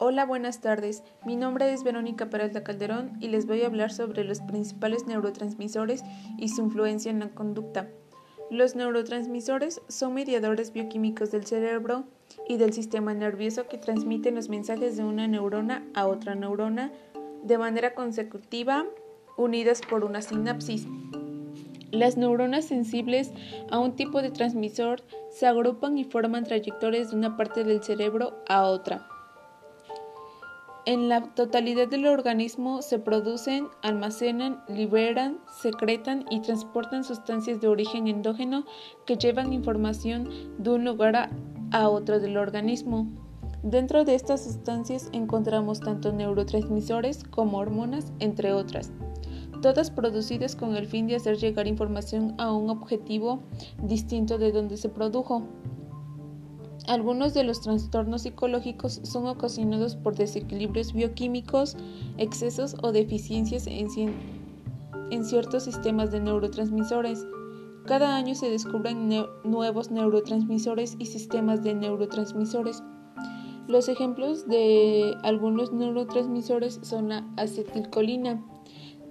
Hola, buenas tardes. Mi nombre es Verónica Peralta Calderón y les voy a hablar sobre los principales neurotransmisores y su influencia en la conducta. Los neurotransmisores son mediadores bioquímicos del cerebro y del sistema nervioso que transmiten los mensajes de una neurona a otra neurona de manera consecutiva unidas por una sinapsis. Las neuronas sensibles a un tipo de transmisor se agrupan y forman trayectorias de una parte del cerebro a otra. En la totalidad del organismo se producen, almacenan, liberan, secretan y transportan sustancias de origen endógeno que llevan información de un lugar a, otro del organismo. Dentro de estas sustancias encontramos tanto neurotransmisores como hormonas, entre otras todas producidas con el fin de hacer llegar información a un objetivo distinto de donde se produjo. Algunos de los trastornos psicológicos son ocasionados por desequilibrios bioquímicos, excesos o deficiencias en, ciertos sistemas de neurotransmisores. Cada año se descubren nuevos neurotransmisores y sistemas de neurotransmisores. Los ejemplos de algunos neurotransmisores son la acetilcolina,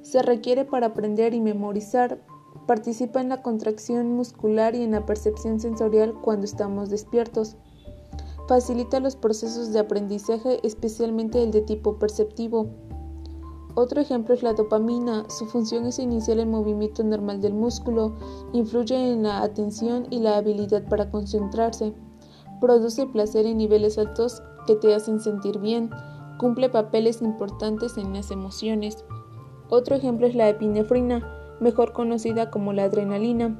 se requiere para aprender y memorizar. Participa en la contracción muscular y en la percepción sensorial cuando estamos despiertos. Facilita los procesos de aprendizaje, especialmente el de tipo perceptivo. Otro ejemplo es la dopamina. Su función es iniciar el movimiento normal del músculo, influye en la atención y la habilidad para concentrarse. Produce placer en niveles altos que te hacen sentir bien. Cumple papeles importantes en las emociones. Otro ejemplo es la epinefrina, mejor conocida como la adrenalina.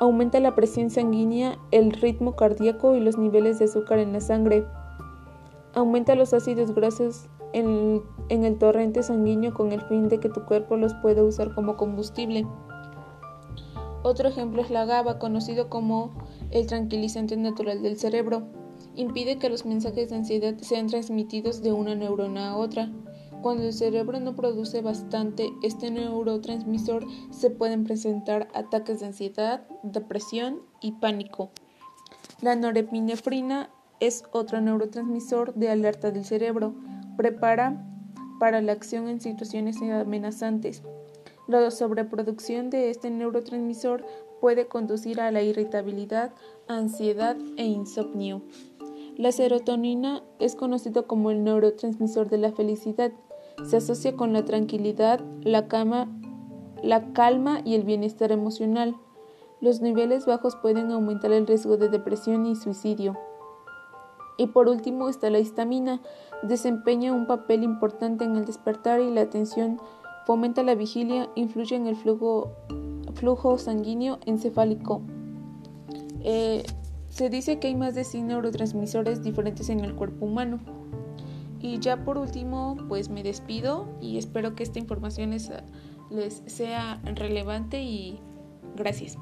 Aumenta la presión sanguínea, el ritmo cardíaco y los niveles de azúcar en la sangre. Aumenta los ácidos grasos en el, torrente sanguíneo con el fin de que tu cuerpo los pueda usar como combustible. Otro ejemplo es la GABA, conocido como el tranquilizante natural del cerebro. Impide que los mensajes de ansiedad sean transmitidos de una neurona a otra. Cuando el cerebro no produce bastante este neurotransmisor, se pueden presentar ataques de ansiedad, depresión y pánico. La norepinefrina es otro neurotransmisor de alerta del cerebro. Prepara para la acción en situaciones amenazantes. La sobreproducción de este neurotransmisor puede conducir a la irritabilidad, ansiedad e insomnio. La serotonina es conocido como el neurotransmisor de la felicidad se asocia con la tranquilidad, la, la calma y el bienestar emocional. Los niveles bajos pueden aumentar el riesgo de depresión y suicidio. Y por último está la histamina. Desempeña un papel importante en el despertar y la atención, fomenta la vigilia, influye en el flujo, flujo sanguíneo encefálico. Eh, se dice que hay más de 100 neurotransmisores diferentes en el cuerpo humano. Y ya por último, pues me despido y espero que esta información les, sea relevante y gracias.